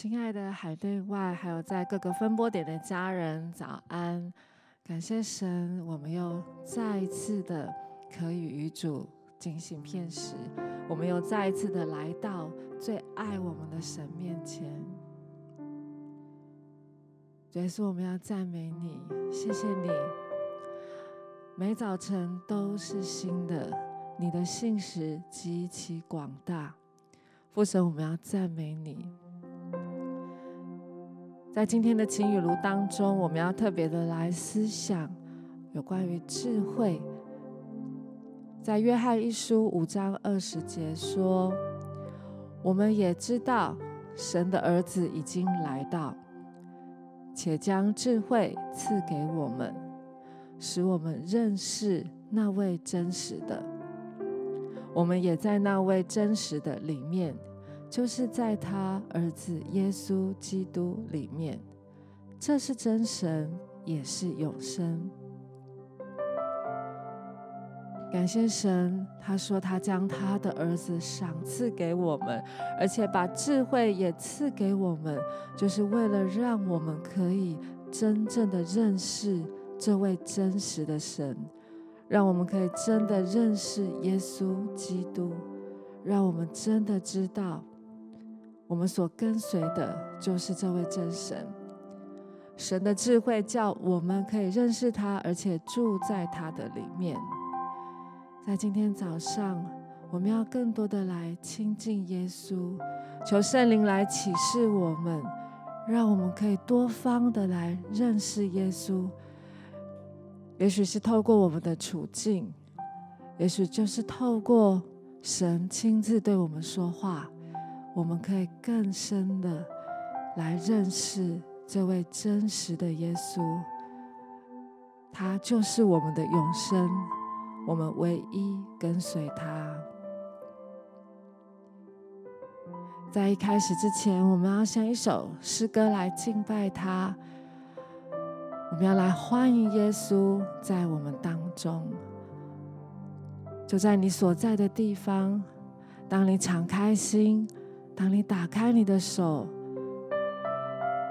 亲爱的海内外，还有在各个分播点的家人，早安！感谢神，我们又再一次的可以与主进行片时，我们又再一次的来到最爱我们的神面前。耶稣，我们要赞美你，谢谢你，每早晨都是新的，你的信实极其广大。父神，我们要赞美你。在今天的晴雨露当中，我们要特别的来思想有关于智慧。在约翰一书五章二十节说：“我们也知道神的儿子已经来到，且将智慧赐给我们，使我们认识那位真实的。我们也在那位真实的里面。”就是在他儿子耶稣基督里面，这是真神，也是永生。感谢神，他说他将他的儿子赏赐给我们，而且把智慧也赐给我们，就是为了让我们可以真正的认识这位真实的神，让我们可以真的认识耶稣基督，让我们真的知道。我们所跟随的就是这位真神，神的智慧叫我们可以认识他，而且住在他的里面。在今天早上，我们要更多的来亲近耶稣，求圣灵来启示我们，让我们可以多方的来认识耶稣。也许是透过我们的处境，也许就是透过神亲自对我们说话。我们可以更深的来认识这位真实的耶稣，他就是我们的永生，我们唯一跟随他。在一开始之前，我们要像一首诗歌来敬拜他，我们要来欢迎耶稣在我们当中，就在你所在的地方，当你敞开心。当你打开你的手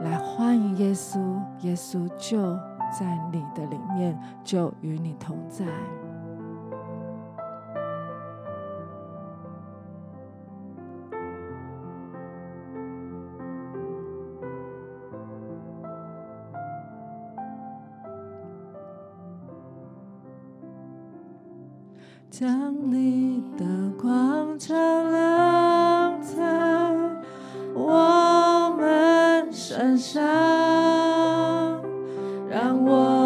来欢迎耶稣，耶稣就在你的里面，就与你同在。将你的光照亮伤让我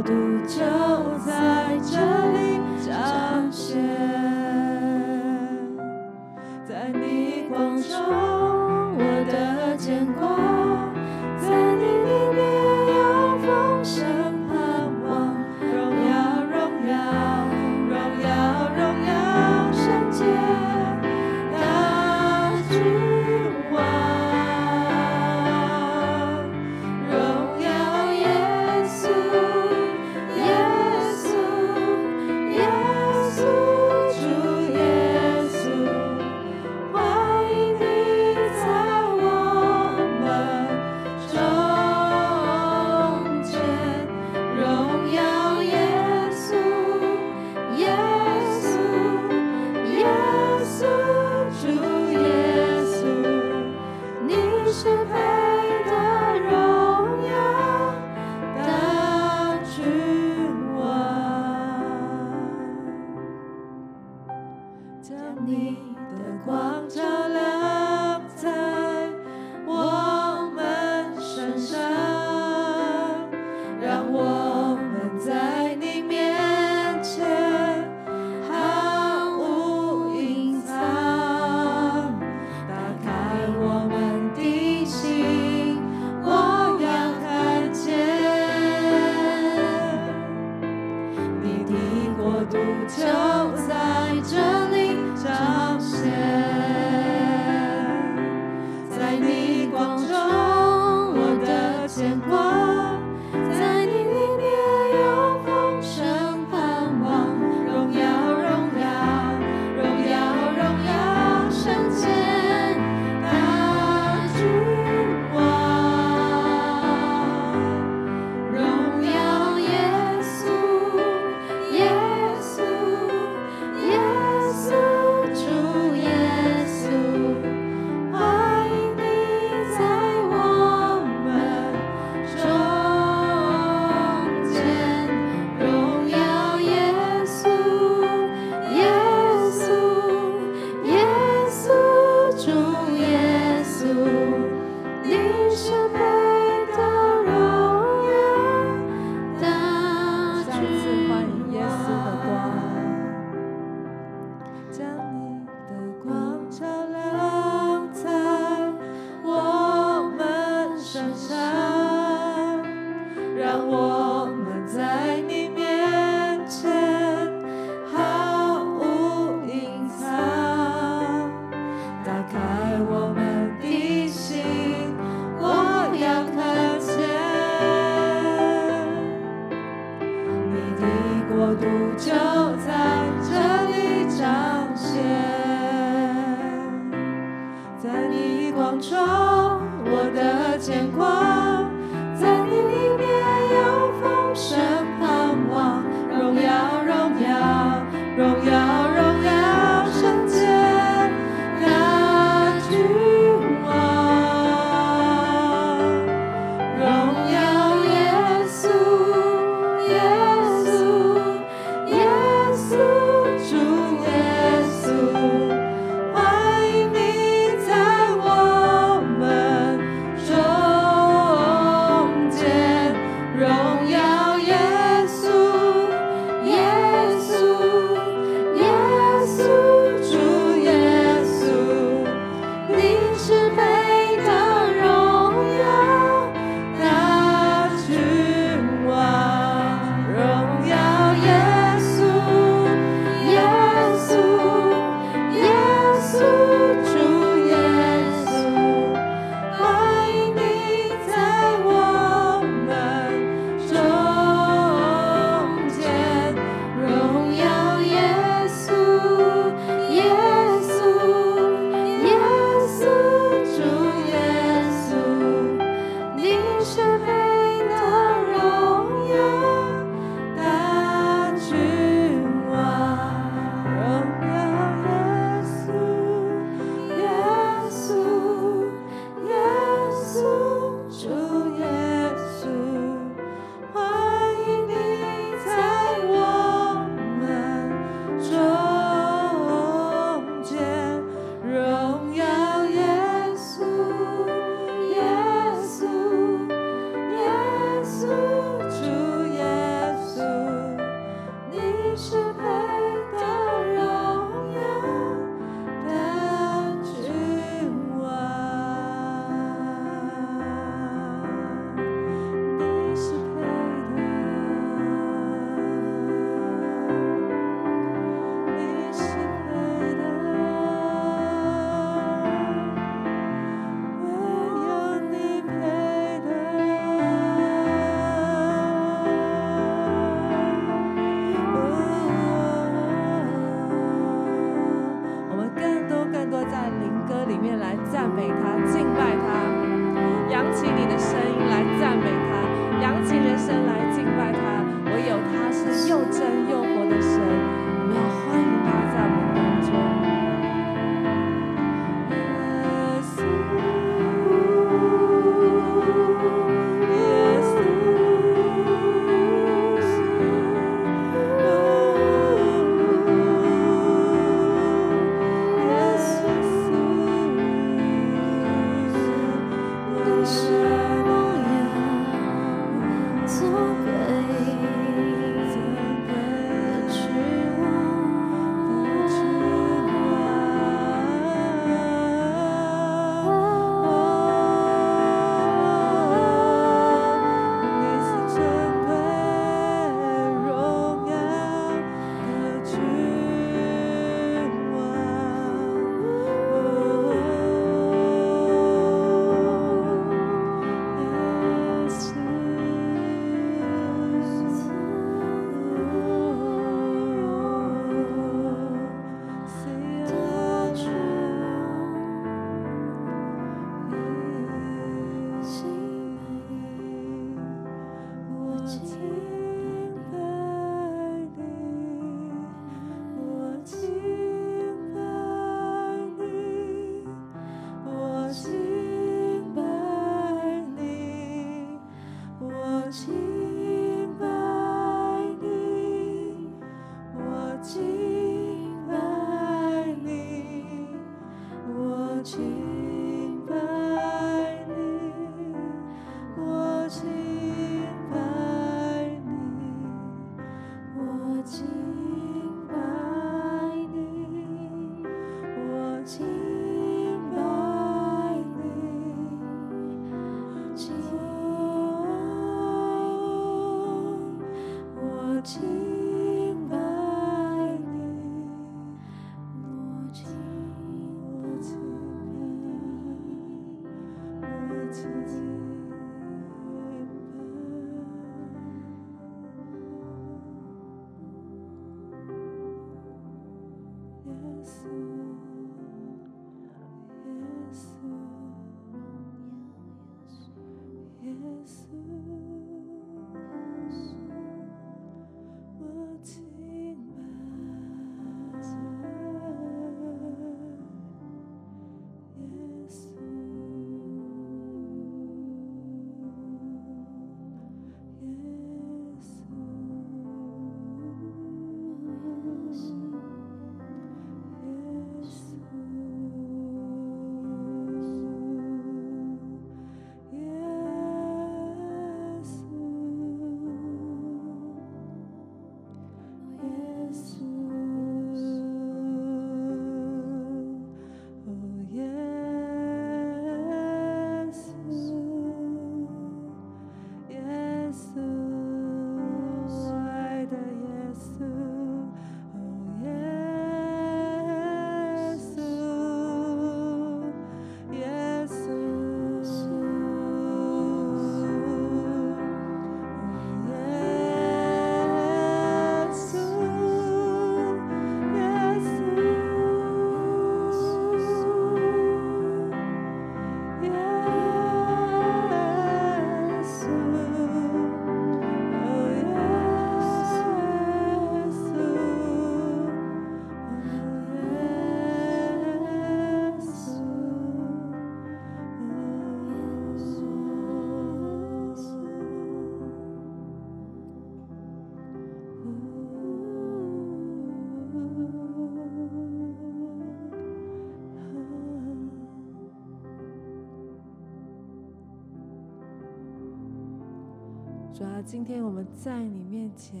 今天我们在你面前，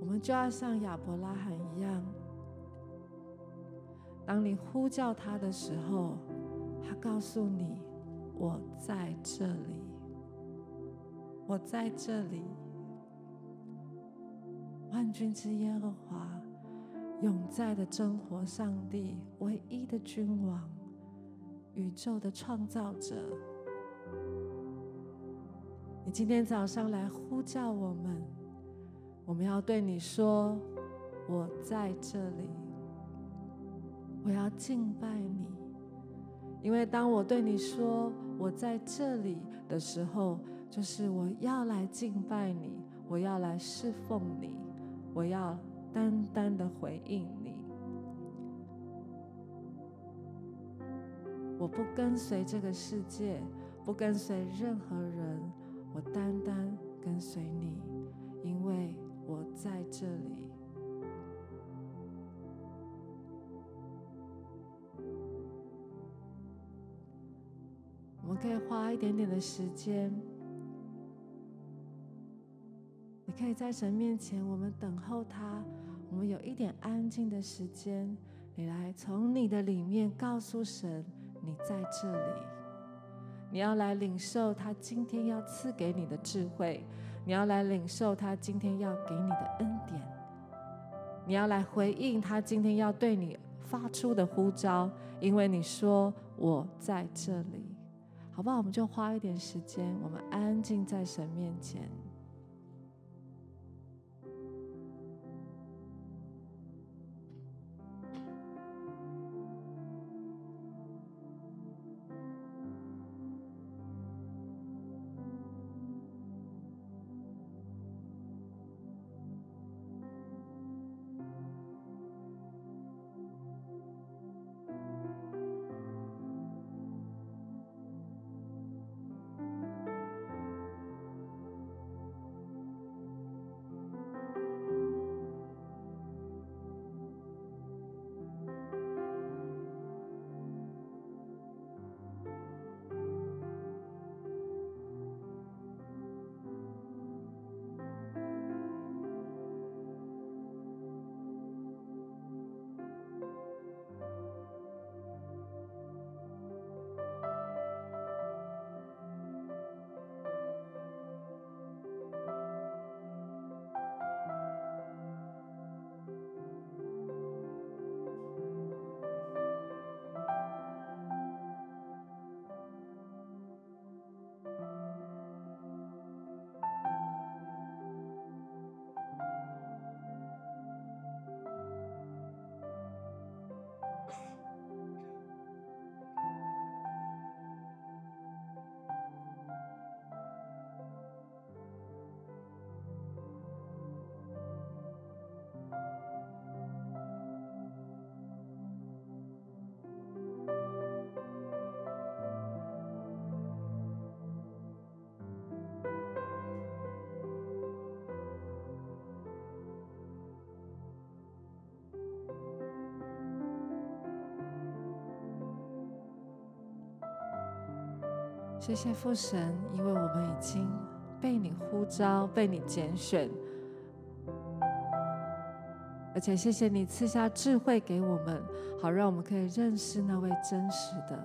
我们就要像亚伯拉罕一样，当你呼叫他的时候，他告诉你：“我在这里，我在这里。”万军之耶和华，永在的真活上帝，唯一的君王，宇宙的创造者。你今天早上来呼叫我们，我们要对你说：“我在这里，我要敬拜你。”因为当我对你说“我在这里”的时候，就是我要来敬拜你，我要来侍奉你，我要单单的回应你。我不跟随这个世界，不跟随任何人。我单单跟随你，因为我在这里。我们可以花一点点的时间，你可以在神面前，我们等候他。我们有一点安静的时间，你来从你的里面告诉神，你在这里。你要来领受他今天要赐给你的智慧，你要来领受他今天要给你的恩典，你要来回应他今天要对你发出的呼召，因为你说我在这里，好不好？我们就花一点时间，我们安静在神面前。谢谢父神，因为我们已经被你呼召，被你拣选，而且谢谢你赐下智慧给我们，好让我们可以认识那位真实的。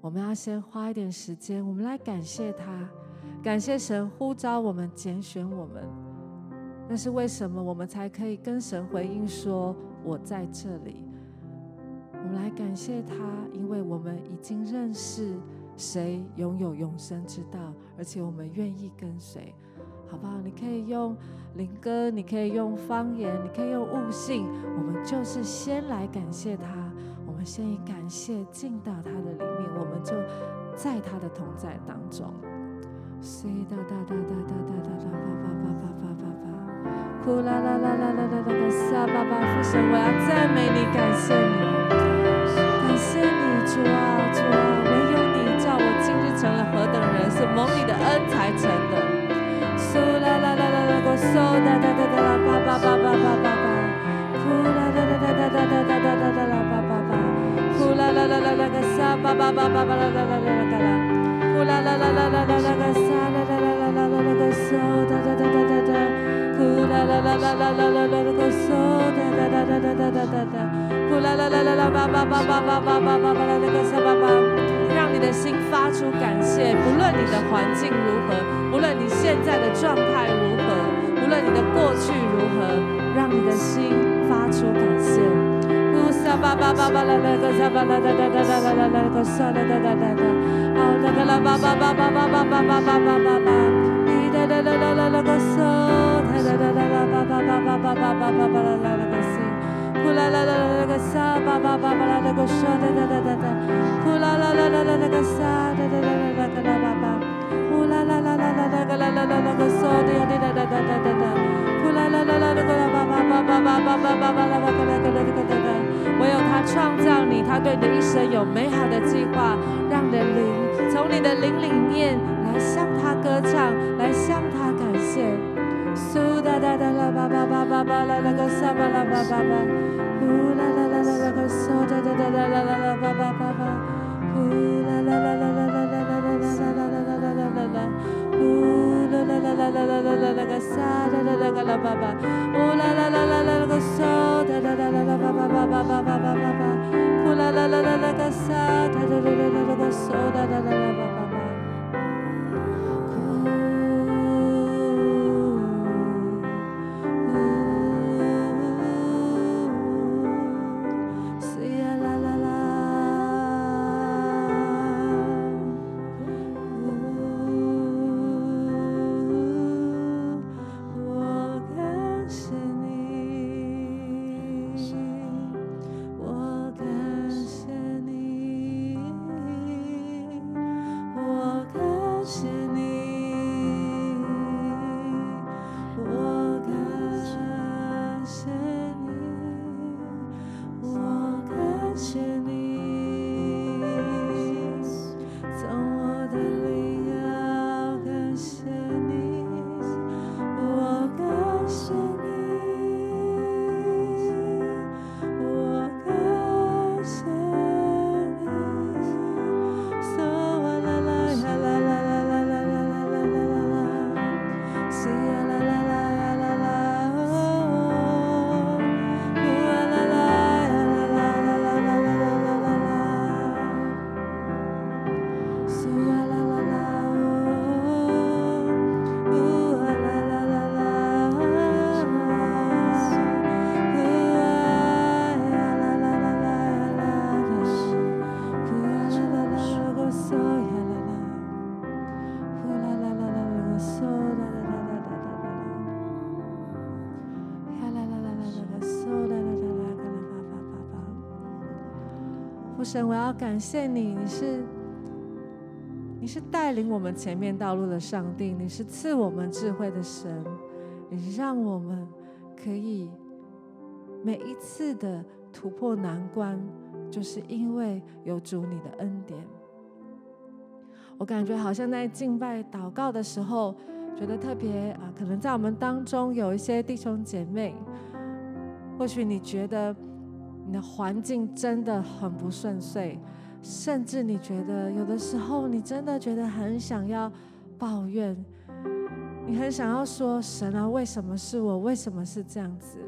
我们要先花一点时间，我们来感谢他，感谢神呼召我们、拣选我们。那是为什么我们才可以跟神回应说：“我在这里。”我们来感谢他，因为我们已经认识谁拥有永生之道，而且我们愿意跟随，好不好？你可以用灵歌，你可以用方言，你可以用悟性。我们就是先来感谢他，我们先以感谢进到他的里面，我们就在他的同在当中。哒哒哒哒哒哒哒哒哒，叭叭叭叭叭叭叭，呼啦啦啦啦啦啦啦，撒叭叭，父神，我要赞美你，感谢你。谢谢你，主啊，主啊，让你的心发出感谢，不论你的环境如何，不论你现在的状态如何，无论你的过去如何，让你的心发出感谢。沙巴巴巴巴啦啦个沙巴啦啦啦啦啦啦啦个沙啦啦啦啦啦，哦那个啦巴巴巴巴巴巴巴巴巴巴巴巴，你啦啦啦啦啦啦个沙，啦啦啦啦啦巴巴巴巴巴巴巴巴巴啦啦啦个西，呼啦啦啦啦啦个沙巴巴巴巴啦啦个沙啦啦啦啦啦，呼啦啦啦啦啦啦个沙啦啦啦啦啦个啦巴巴，啦啦啦啦啦啦个啦啦啦啦个沙的呀的啦啦啦啦啦啦，呼啦啦啦啦啦个啦巴巴巴巴巴巴巴巴巴啦巴个啦个啦个啦个。唯有他创造你，他对你的一生有美好的计划，让你的灵从你的灵里面来向他歌唱，来向他感谢。苏哒哒哒啦吧吧吧吧吧啦啦个沙吧啦吧吧吧，呼啦啦啦啦啦个苏哒哒哒啦啦啦啦吧吧吧吧，呼啦啦啦啦啦啦啦啦啦啦啦啦啦啦啦啦，Oh la la la la la 神，我要感谢你，你是你是带领我们前面道路的上帝，你是赐我们智慧的神，你让我们可以每一次的突破难关，就是因为有主你的恩典。我感觉好像在敬拜祷告的时候，觉得特别啊，可能在我们当中有一些弟兄姐妹，或许你觉得。你的环境真的很不顺遂，甚至你觉得有的时候你真的觉得很想要抱怨，你很想要说神啊，为什么是我？为什么是这样子？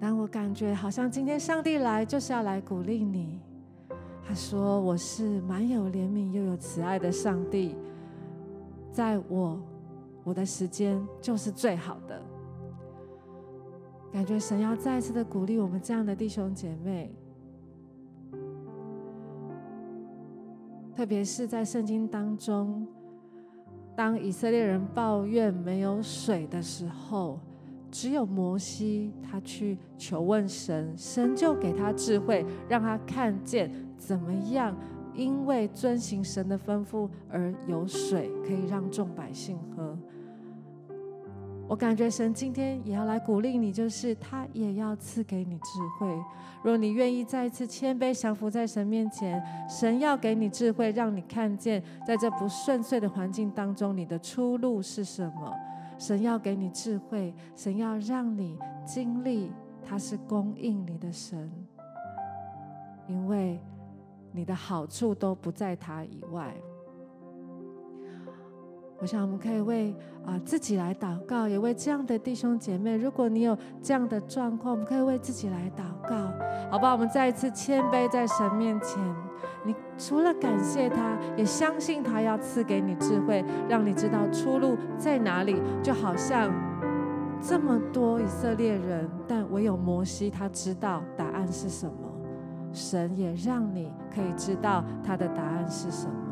但我感觉好像今天上帝来就是要来鼓励你。他说：“我是满有怜悯又有慈爱的上帝，在我我的时间就是最好的。”感觉神要再次的鼓励我们这样的弟兄姐妹，特别是在圣经当中，当以色列人抱怨没有水的时候，只有摩西他去求问神，神就给他智慧，让他看见怎么样因为遵行神的吩咐而有水可以让众百姓喝。我感觉神今天也要来鼓励你，就是他也要赐给你智慧。若你愿意再一次谦卑降服在神面前，神要给你智慧，让你看见在这不顺遂的环境当中，你的出路是什么。神要给你智慧，神要让你经历他是供应你的神，因为你的好处都不在他以外。我想我们可以为啊自己来祷告，也为这样的弟兄姐妹。如果你有这样的状况，我们可以为自己来祷告，好不好？我们再一次谦卑在神面前。你除了感谢他，也相信他要赐给你智慧，让你知道出路在哪里。就好像这么多以色列人，但唯有摩西他知道答案是什么。神也让你可以知道他的答案是什么。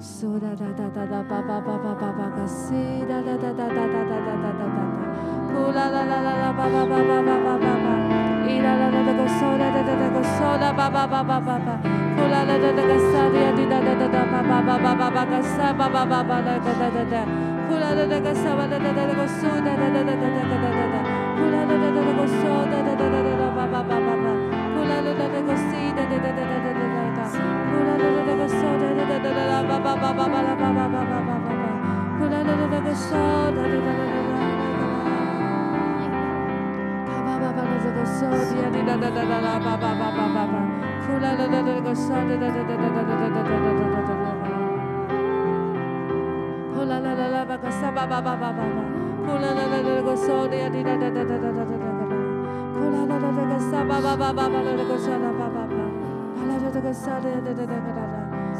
苏哒哒哒哒哒巴巴巴巴巴巴个西哒哒哒哒哒哒哒哒哒哒哒哒，呼啦啦啦啦啦巴巴巴巴巴巴巴巴，伊啦啦啦啦个苏哒哒哒哒个苏哒巴巴巴巴巴巴，呼啦啦啦啦个沙滴呀滴哒哒哒哒巴巴巴巴巴巴个沙巴巴巴巴那个哒哒哒，呼啦啦啦个沙巴哒哒哒个苏哒哒哒哒哒哒哒哒哒，呼啦啦啦啦个苏哒哒哒哒哒巴巴巴巴巴，呼啦啦啦啦个西哒哒哒哒哒哒哒个，呼啦啦 Sade da da da da da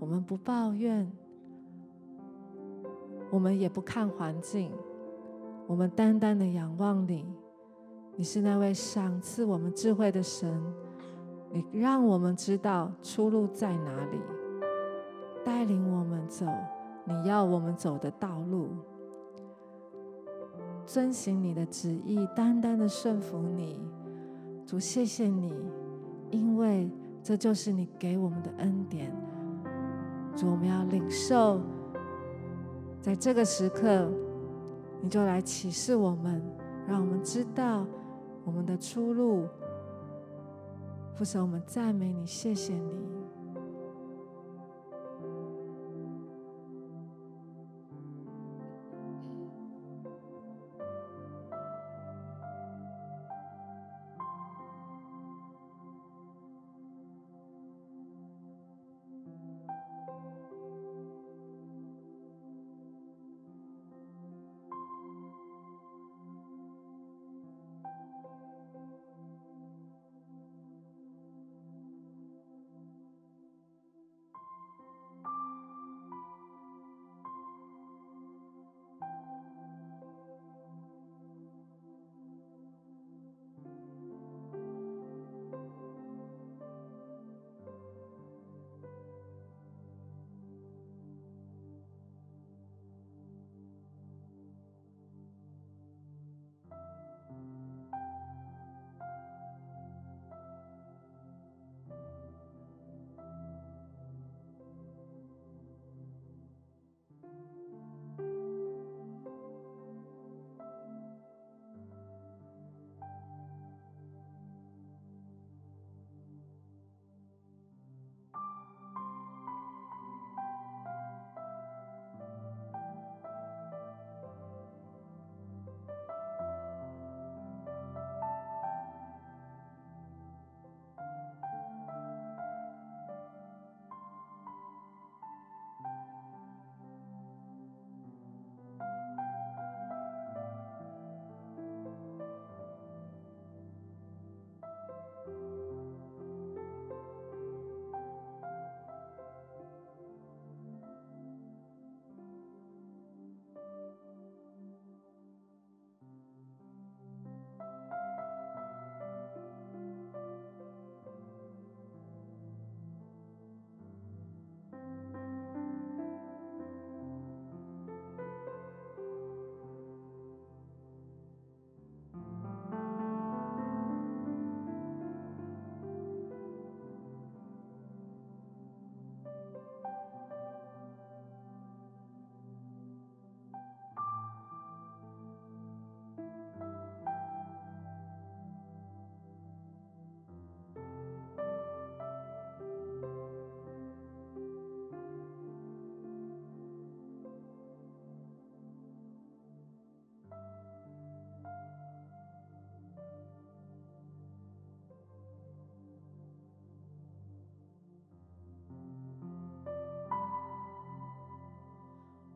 我们不抱怨，我们也不看环境，我们单单的仰望你。你是那位赏赐我们智慧的神，你让我们知道出路在哪里，带领我们走你要我们走的道路，遵行你的旨意，单单的顺服你。主，谢谢你，因为。这就是你给我们的恩典，主，我们要领受。在这个时刻，你就来启示我们，让我们知道我们的出路。父神，我们赞美你，谢谢你。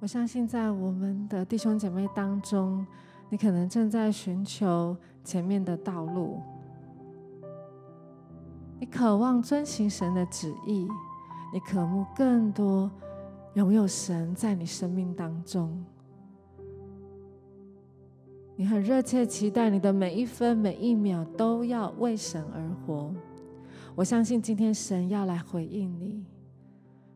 我相信在我们的弟兄姐妹当中，你可能正在寻求前面的道路，你渴望遵行神的旨意，你渴慕更多拥有神在你生命当中，你很热切期待你的每一分每一秒都要为神而活。我相信今天神要来回应你。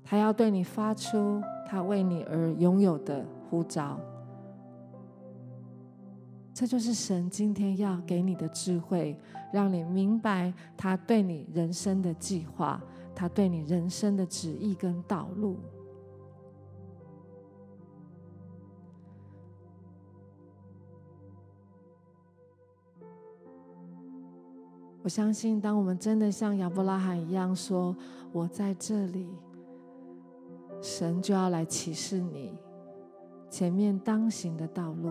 他要对你发出他为你而拥有的呼召，这就是神今天要给你的智慧，让你明白他对你人生的计划，他对你人生的旨意跟道路。我相信，当我们真的像亚伯拉罕一样说：“我在这里。”神就要来启示你前面当行的道路。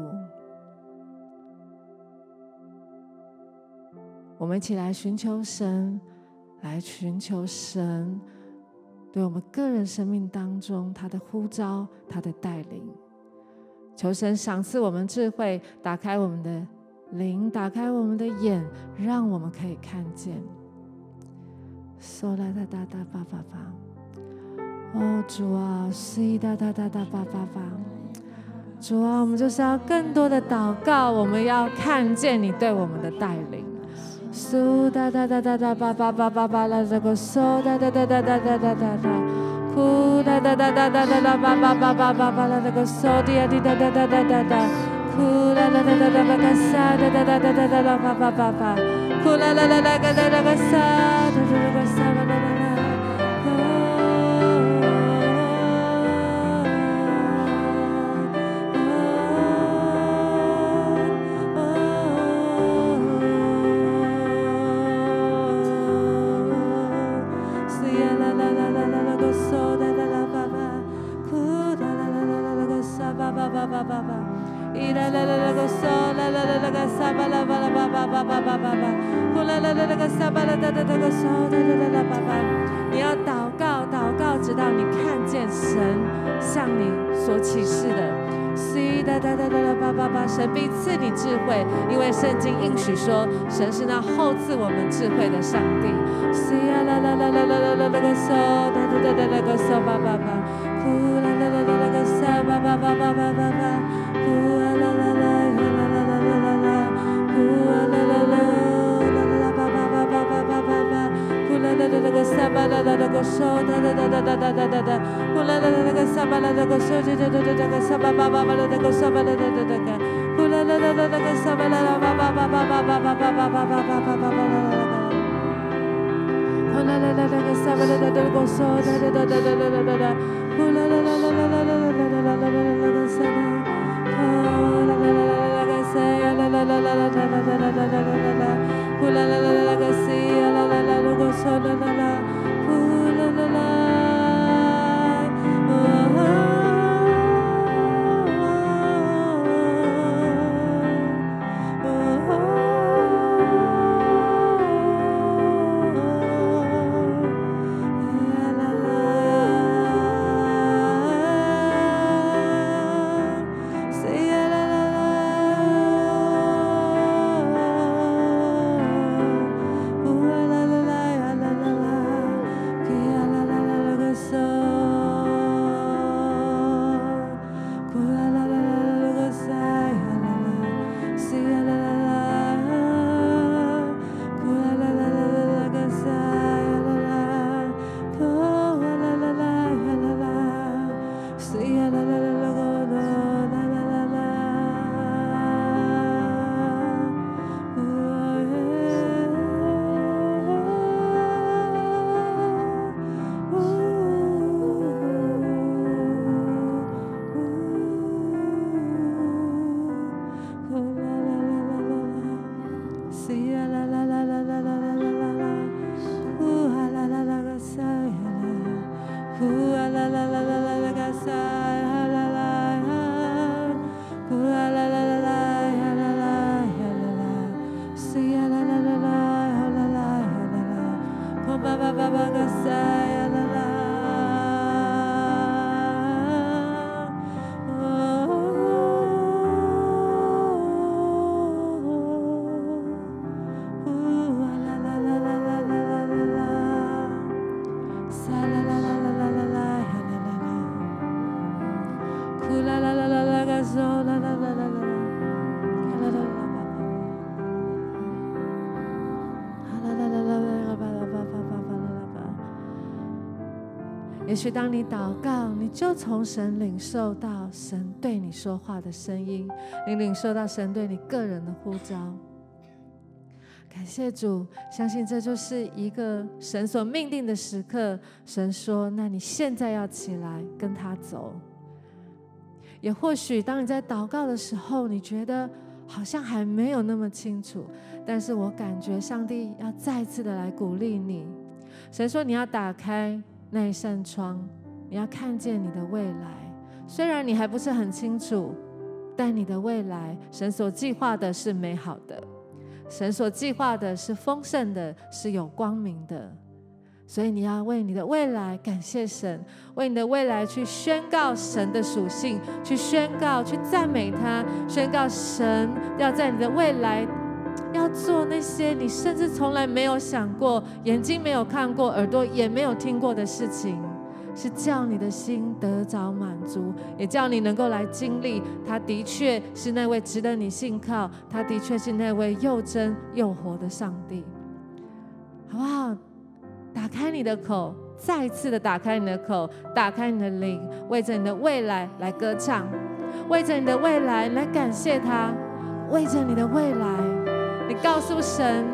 我们一起来寻求神，来寻求神对我们个人生命当中他的呼召、他的带领。求神赏赐我们智慧，打开我们的灵，打开我们的眼，让我们可以看见。嗦啦哒哒哒发发发。哦，主啊，是哒哒哒哒，主啊，我们就是要更多的祷告，我们要看见你对我们的带领。苏哒哒哒哒哒吧吧吧吧吧啦，这个苏哒哒哒哒哒哒哒哒哒，哭哒哒哒哒哒哒哒吧吧吧吧吧吧啦，这个苏滴啊滴哒哒哒哒哒哒，哭哒哒哒哒哒吧个沙哒哒哒哒哒哒啦吧吧吧吧，哭啦啦啦啦个哒哒个沙哒哒个沙所启示的。哒哒哒哒哒叭叭叭，神必赐你智慧，因为圣经应许说，神是那厚赐我们智慧的上帝。西呀啦啦啦啦啦啦啦啦个嗦，哒哒哒哒啦个嗦叭叭叭，呼啦啦啦啦啦个嗦叭叭叭叭叭叭叭，呼啦啦啦。Oh, Ooh la la la la la, see la la la la, go so la la la. Ooh la la la. 也许当你祷告，你就从神领受到神对你说话的声音，你领受到神对你个人的呼召。感谢主，相信这就是一个神所命定的时刻。神说：“那你现在要起来跟他走。”也或许当你在祷告的时候，你觉得好像还没有那么清楚，但是我感觉上帝要再次的来鼓励你。神说：“你要打开。”那一扇窗，你要看见你的未来。虽然你还不是很清楚，但你的未来，神所计划的是美好的，神所计划的是丰盛的，是有光明的。所以你要为你的未来感谢神，为你的未来去宣告神的属性，去宣告，去赞美他，宣告神要在你的未来。要做那些你甚至从来没有想过、眼睛没有看过、耳朵也没有听过的事情，是叫你的心得着满足，也叫你能够来经历。他的确是那位值得你信靠，他的确是那位又真又活的上帝，好不好？打开你的口，再次的打开你的口，打开你的灵，为着你的未来来歌唱，为着你的未来来感谢他，为着你的未来。你告诉神，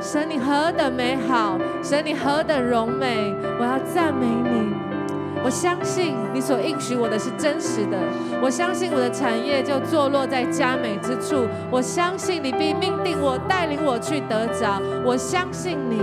神你何等美好，神你何等荣美，我要赞美你。我相信你所应许我的是真实的，我相信我的产业就坐落在佳美之处，我相信你必命定我带领我去得着，我相信你。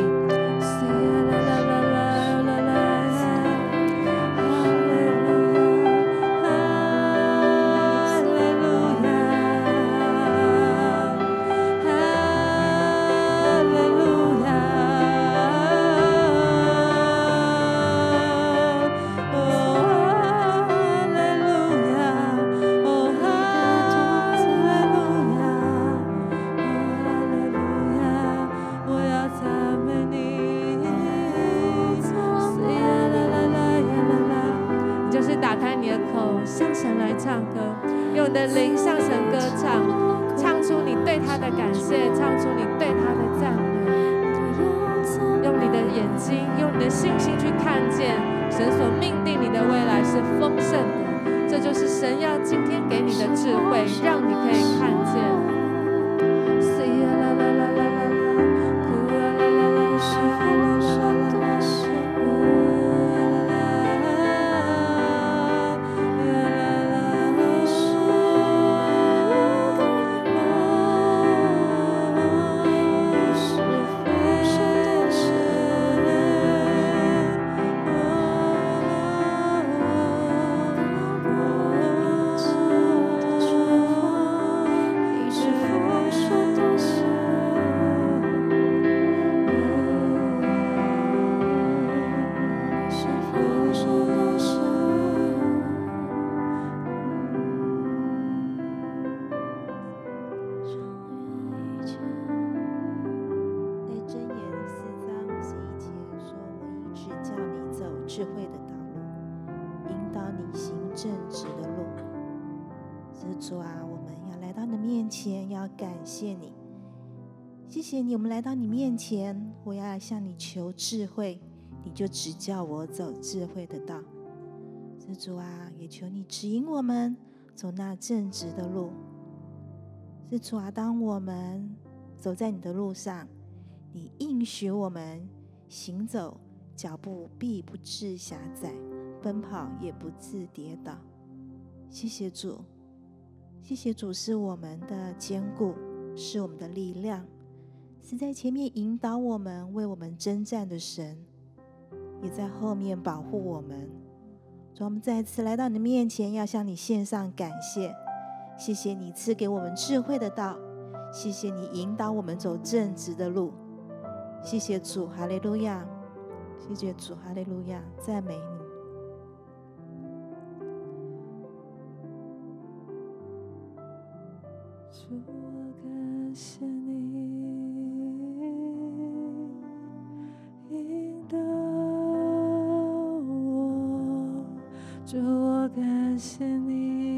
谢你，我们来到你面前，我要向你求智慧，你就指教我走智慧的道。主啊，也求你指引我们走那正直的路。主啊，当我们走在你的路上，你应许我们行走，脚步必不致狭窄，奔跑也不致跌倒。谢谢主，谢谢主是我们的坚固，是我们的力量。是在前面引导我们、为我们征战的神，也在后面保护我们。主，我们再次来到你的面前，要向你献上感谢。谢谢你赐给我们智慧的道，谢谢你引导我们走正直的路。谢谢主，哈利路亚！谢谢主，哈利路亚！赞美你。主，我感谢你。感谢你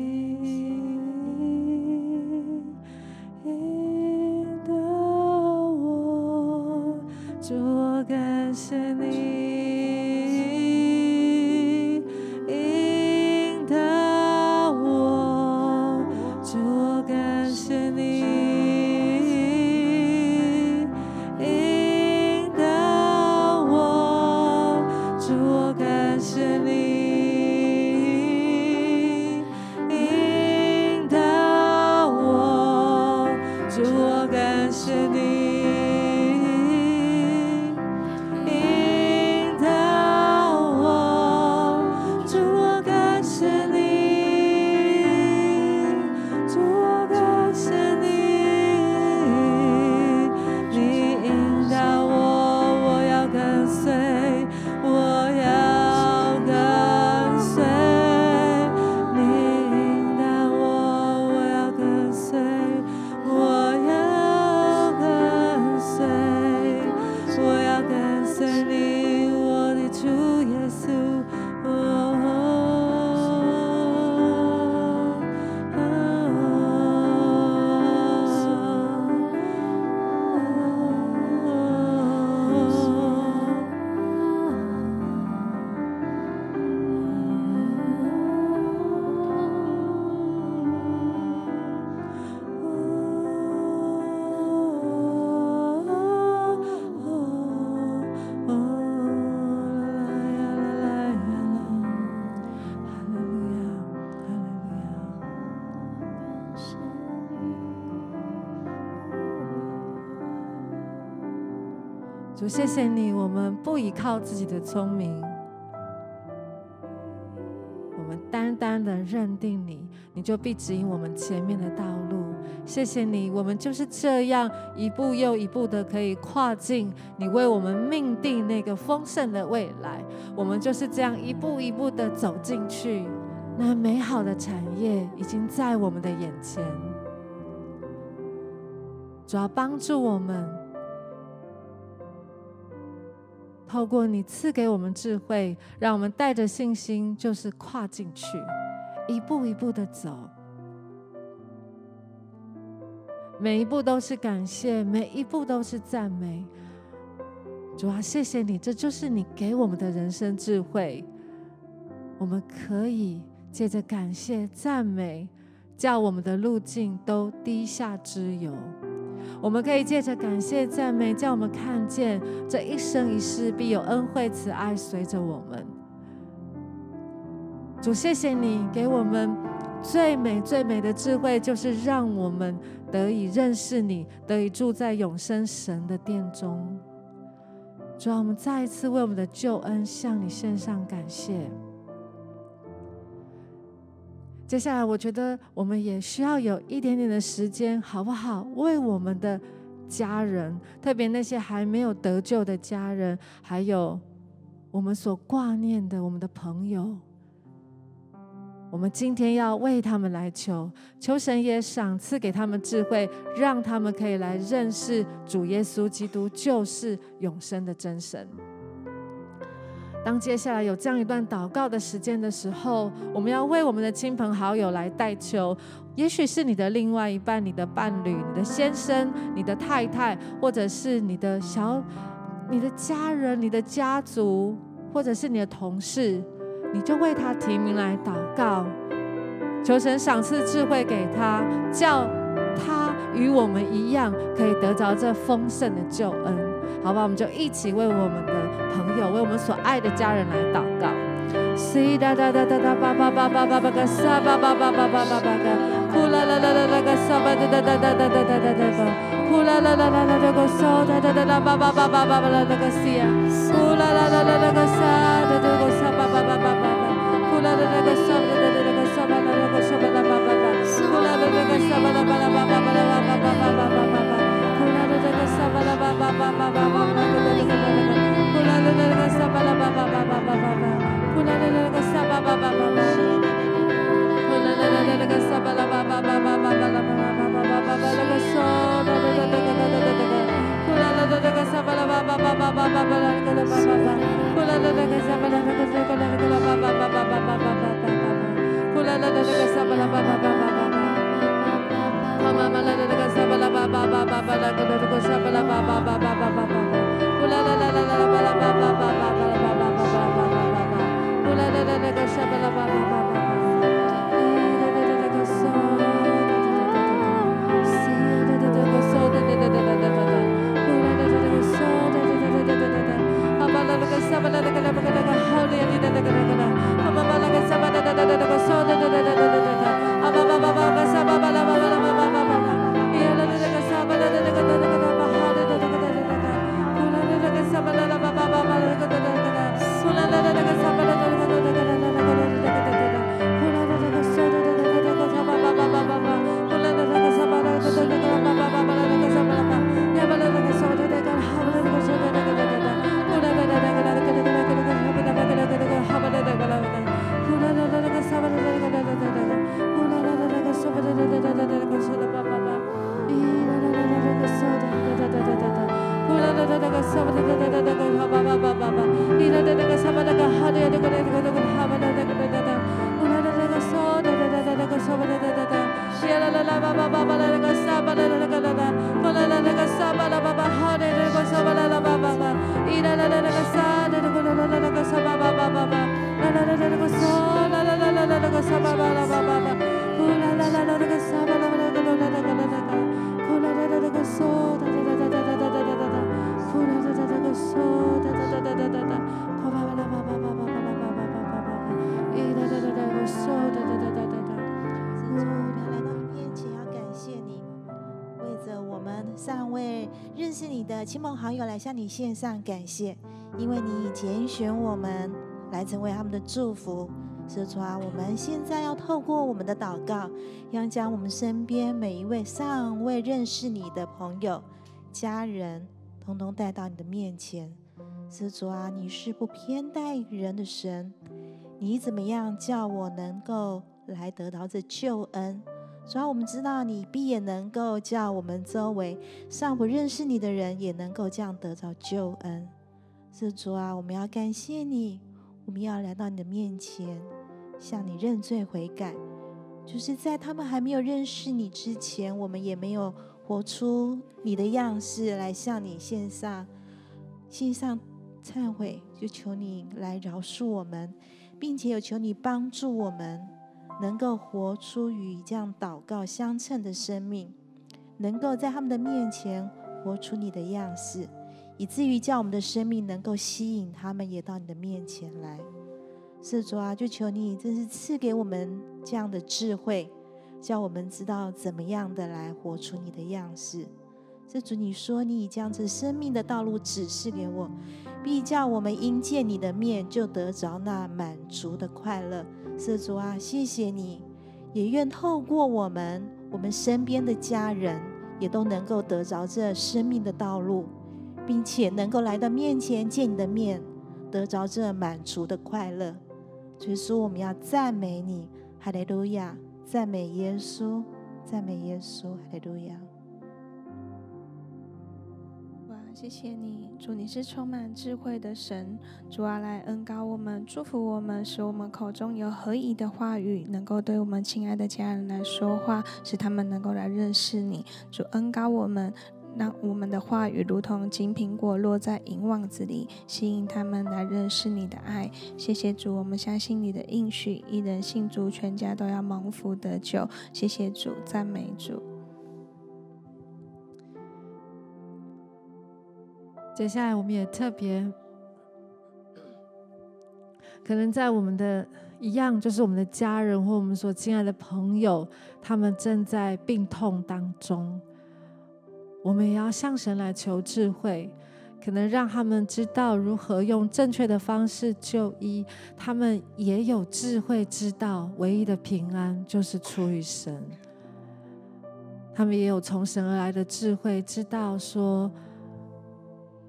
谢谢你，我们不依靠自己的聪明，我们单单的认定你，你就必指引我们前面的道路。谢谢你，我们就是这样一步又一步的可以跨进你为我们命定那个丰盛的未来。我们就是这样一步一步的走进去，那美好的产业已经在我们的眼前。主要帮助我们，透过你赐给我们智慧，让我们带着信心，就是跨进去，一步一步的走，每一步都是感谢，每一步都是赞美。主啊，谢谢你，这就是你给我们的人生智慧。我们可以借着感谢、赞美，叫我们的路径都滴下脂油。我们可以借着感谢赞美，叫我们看见这一生一世必有恩惠慈爱随着我们。主，谢谢你给我们最美最美的智慧，就是让我们得以认识你，得以住在永生神的殿中。主，让我们再一次为我们的救恩向你献上感谢。接下来，我觉得我们也需要有一点点的时间，好不好？为我们的家人，特别那些还没有得救的家人，还有我们所挂念的我们的朋友，我们今天要为他们来求，求神也赏赐给他们智慧，让他们可以来认识主耶稣基督，就是永生的真神。当接下来有这样一段祷告的时间的时候，我们要为我们的亲朋好友来代求。也许是你的另外一半、你的伴侣、你的先生、你的太太，或者是你的小、你的家人、你的家族，或者是你的同事，你就为他提名来祷告，求神赏赐智慧给他，叫他与我们一样，可以得着这丰盛的救恩。好吧，我们就一起为我们的朋友，为我们所爱的家人来祷告。西哒哒哒哒哒巴巴巴巴巴巴个沙巴巴巴巴巴巴巴个，呼啦啦啦啦啦个沙巴哒哒哒哒哒哒哒哒哒个，呼啦啦啦啦啦啦个沙哒哒哒哒巴巴巴巴巴巴啦那个西啊，呼啦啦啦啦啦个沙哒哒个沙巴巴巴巴巴巴，呼啦啦啦个沙哒哒哒个沙巴啦那个沙巴啦巴巴巴，呼啦啦啦个沙巴啦巴啦巴巴 Kula la la la la Gracias. 向你献上感谢，因为你已拣选我们来成为他们的祝福。是主啊，我们现在要透过我们的祷告，要将我们身边每一位尚未认识你的朋友、家人，通通带到你的面前。是主啊，你是不偏待人的神，你怎么样叫我能够来得到这救恩？主啊，我们知道你必也能够叫我们周围尚不认识你的人也能够这样得到救恩。是主啊，我们要感谢你，我们要来到你的面前。向你认罪悔改，就是在他们还没有认识你之前，我们也没有活出你的样式来向你献上献上忏悔，就求你来饶恕我们，并且有求你帮助我们，能够活出与这样祷告相称的生命，能够在他们的面前活出你的样式，以至于叫我们的生命能够吸引他们也到你的面前来。是主啊，就求你真是赐给我们这样的智慧，叫我们知道怎么样的来活出你的样式。是主，你说你已将这生命的道路指示给我，必叫我们因见你的面就得着那满足的快乐。是主啊，谢谢你，也愿透过我们，我们身边的家人也都能够得着这生命的道路，并且能够来到面前见你的面，得着这满足的快乐。所以说，我们要赞美你，哈利路亚！赞美耶稣，赞美耶稣，哈利路亚！谢谢你，主，你是充满智慧的神，主啊，来恩高我们，祝福我们，使我们口中有合宜的话语，能够对我们亲爱的家人来说话，使他们能够来认识你。主恩高我们。让我们的话语如同金苹果落在银网子里，吸引他们来认识你的爱。谢谢主，我们相信你的应许，一人信主，全家都要蒙福得救。谢谢主，赞美主。接下来，我们也特别，可能在我们的一样，就是我们的家人或我们所亲爱的朋友，他们正在病痛当中。我们也要向神来求智慧，可能让他们知道如何用正确的方式就医。他们也有智慧，知道唯一的平安就是出于神。他们也有从神而来的智慧，知道说，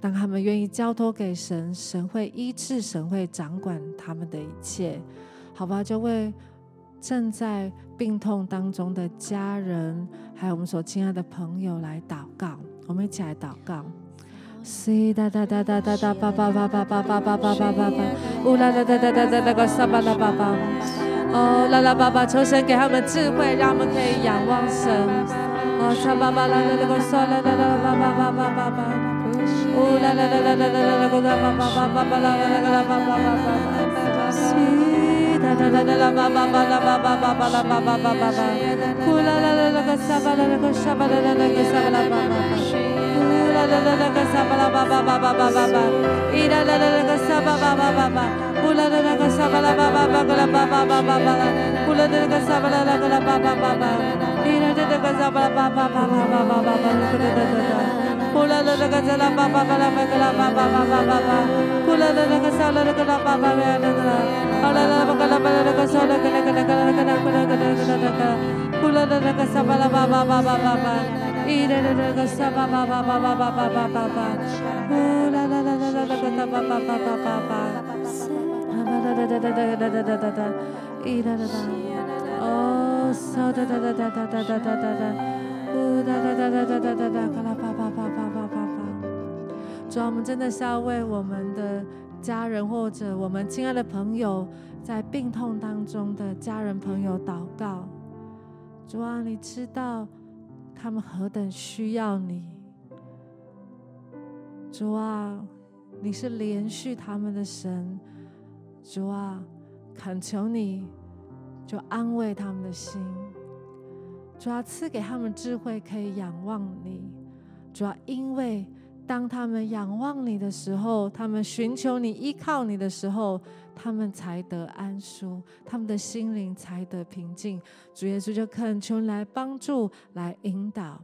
当他们愿意交托给神，神会医治，神会掌管他们的一切。好吧，就为正在病痛当中的家人，还有我们所亲爱的朋友来祷告，我们一起来祷告。哒哒哒哒哒哒叭叭叭叭叭叭叭叭叭叭，呜啦啦哒哒哒哒那个沙巴啦叭叭，哦啦啦叭叭，求神给他们智慧，让我们可以仰望神。哦沙巴巴啦啦那个沙啦啦啦巴巴巴巴巴巴，呜啦啦啦啦啦啦啦那个沙巴巴巴巴巴啦啦啦巴巴巴巴巴。哒哒哒哒啦，巴巴巴啦，巴巴巴巴啦，巴巴巴巴巴，呼啦啦啦啦个沙巴啦啦个沙巴啦啦啦个沙巴啦巴巴巴，呼啦啦啦啦个沙巴啦巴巴巴巴巴巴巴，咿啦啦啦啦个沙巴巴巴巴巴，呼啦啦啦个沙巴啦巴巴巴个啦巴巴巴巴巴啦，呼啦啦啦个沙巴啦啦个啦巴巴巴巴，咿啦啦啦个沙巴啦巴巴巴巴巴巴巴巴，哒哒哒哒。呼啦啦啦个沙啦巴巴巴啦巴个啦巴主啊，我们真的是要为我们的家人或者我们亲爱的朋友，在病痛当中的家人朋友祷告。主啊，你知道他们何等需要你。主啊，你是怜恤他们的神。主啊，恳求你，就安慰他们的心。主要赐给他们智慧，可以仰望你。主要因为当他们仰望你的时候，他们寻求你、依靠你的时候，他们才得安舒，他们的心灵才得平静。主耶稣就恳求你来帮助、来引导，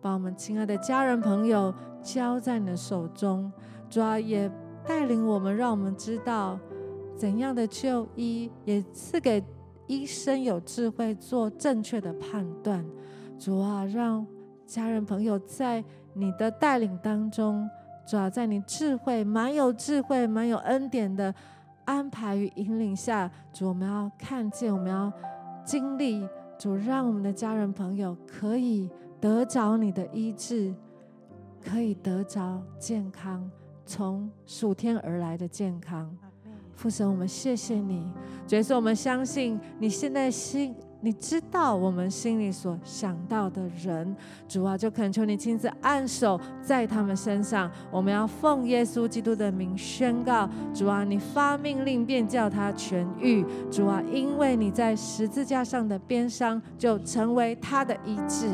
把我们亲爱的家人朋友交在你的手中。主啊，也带领我们，让我们知道怎样的就医，也赐给医生有智慧做正确的判断。主啊，让家人朋友在你的带领当中，主要，在你智慧蛮有智慧、蛮有恩典的安排与引领下，主，我们要看见，我们要经历，主，让我们的家人朋友可以得着你的医治，可以得着健康，从属天而来的健康。父神，我们谢谢你，主耶稣，我们相信你现在心。你知道我们心里所想到的人，主啊，就恳求你亲自按手在他们身上。我们要奉耶稣基督的名宣告，主啊，你发命令便叫他痊愈。主啊，因为你在十字架上的鞭伤，就成为他的医治。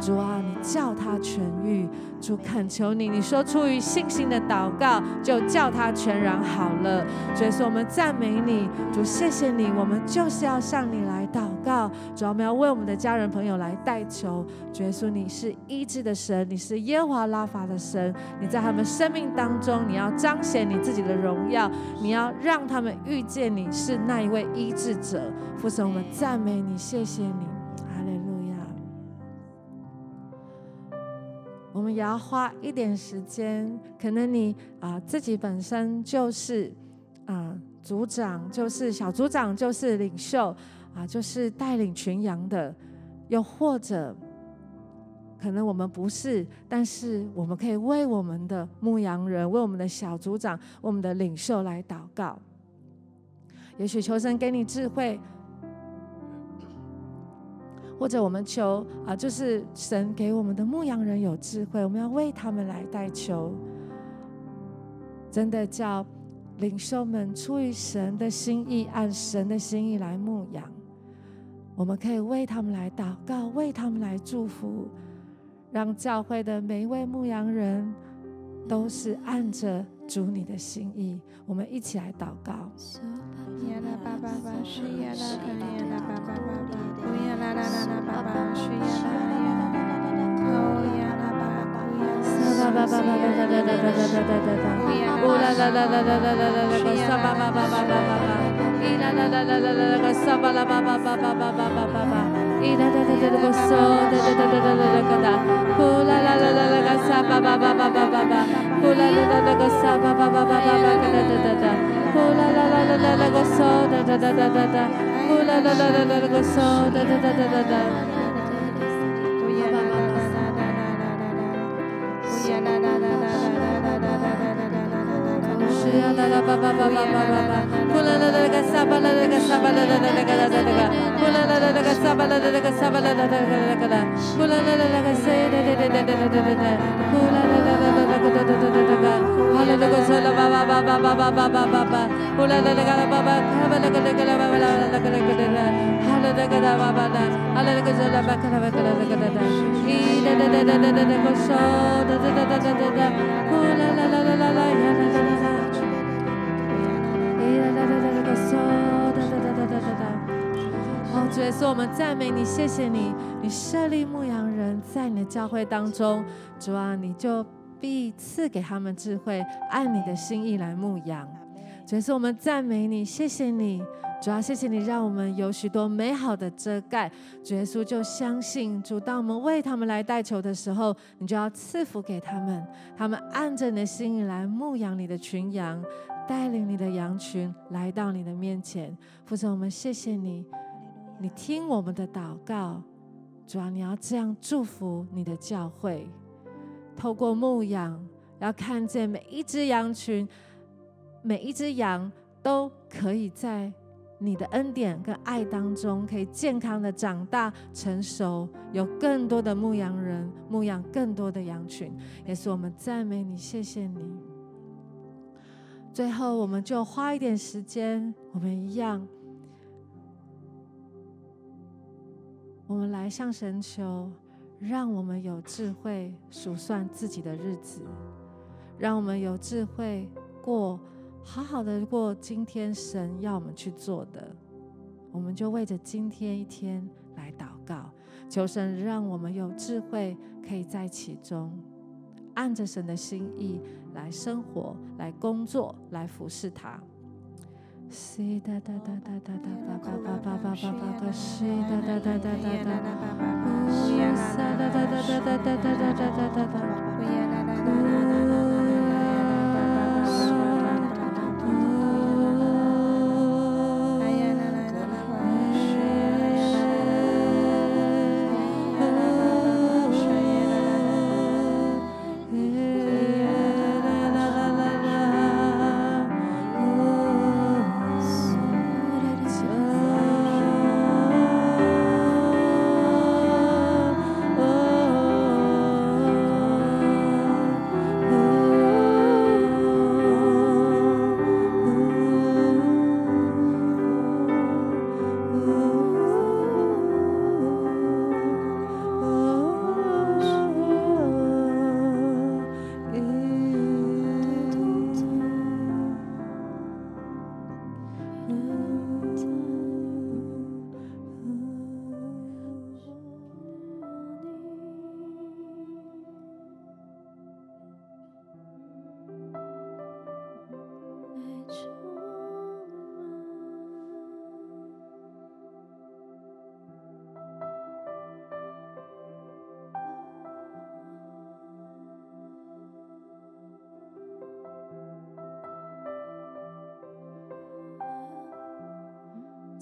主啊，你叫他痊愈。主恳求你，你说出于信心的祷告，就叫他全然好了。所以说，我们赞美你，主，谢谢你，我们就是要向你来祷告。主要我们要为我们的家人朋友来代求。主耶稣，你是医治的神，你是耶和华拉法的神，你在他们生命当中，你要彰显你自己的荣耀，你要让他们遇见你是那一位医治者。父神，我们赞美你，谢谢你。我们也要花一点时间，可能你啊、自己本身就是啊、呃、组长，就是小组长，就是领袖啊、就是带领群羊的，又或者可能我们不是，但是我们可以为我们的牧羊人、为我们的小组长、为我们的领袖来祷告。也许求神给你智慧。或者我们求啊，就是神给我们的牧羊人有智慧，我们要为他们来代求。真的叫领袖们出于神的心意，按神的心意来牧羊。我们可以为他们来祷告，为他们来祝福，让教会的每一位牧羊人都是按着主你的心意。我们一起来祷告。na na na na Hallelujah, la 主耶稣，我们赞美你，谢谢你，你设立牧羊人在你的教会当中，主啊，你就必赐给他们智慧，按你的心意来牧羊。主耶稣，我们赞美你，谢谢你，主啊，谢谢你，让我们有许多美好的遮盖。主耶稣就相信，主，当我们为他们来代求的时候，你就要赐福给他们，他们按着你的心意来牧养你的群羊，带领你的羊群来到你的面前。父神，我们谢谢你。你听我们的祷告，主啊，你要这样祝福你的教会，透过牧养，要看见每一只羊群，每一只羊都可以在你的恩典跟爱当中，可以健康的长大成熟，有更多的牧羊人牧养更多的羊群，也是我们赞美你，谢谢你。最后，我们就花一点时间，我们一样。我们来向神求，让我们有智慧数算自己的日子，让我们有智慧过好好的过今天神要我们去做的，我们就为着今天一天来祷告。求神让我们有智慧，可以在其中按着神的心意来生活、来工作、来服侍他。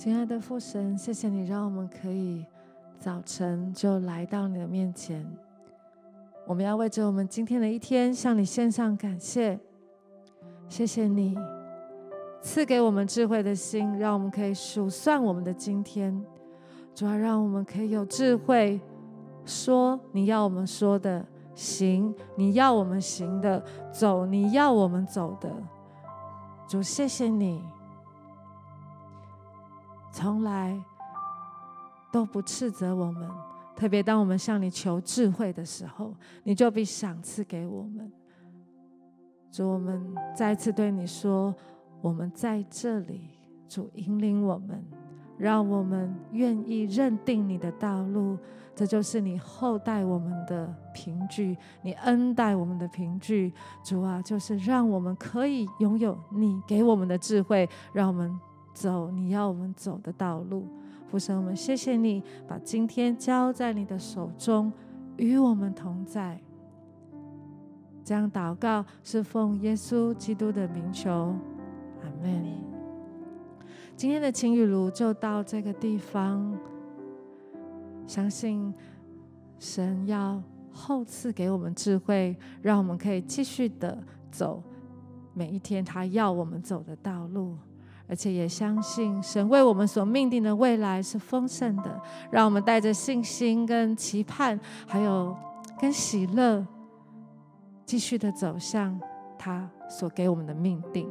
亲爱的父神，谢谢你让我们可以早晨就来到你的面前。我们要为着我们今天的一天向你献上感谢。谢谢你赐给我们智慧的心，让我们可以数算我们的今天。主要让我们可以有智慧，说你要我们说的，行你要我们行的，走你要我们走的。主，谢谢你。从来都不斥责我们，特别当我们向你求智慧的时候，你就必赏赐给我们。主，我们再次对你说，我们在这里，主引领我们，让我们愿意认定你的道路，这就是你厚待我们的凭据，你恩待我们的凭据。主啊，就是让我们可以拥有你给我们的智慧，让我们。走你要我们走的道路，父神，我们谢谢你把今天交在你的手中，与我们同在。这样祷告是奉耶稣基督的名求，阿门。今天的晴雨炉就到这个地方，相信神要厚赐给我们智慧，让我们可以继续的走每一天他要我们走的道路。而且也相信神为我们所命定的未来是丰盛的，让我们带着信心跟期盼，还有跟喜乐，继续的走向他所给我们的命定。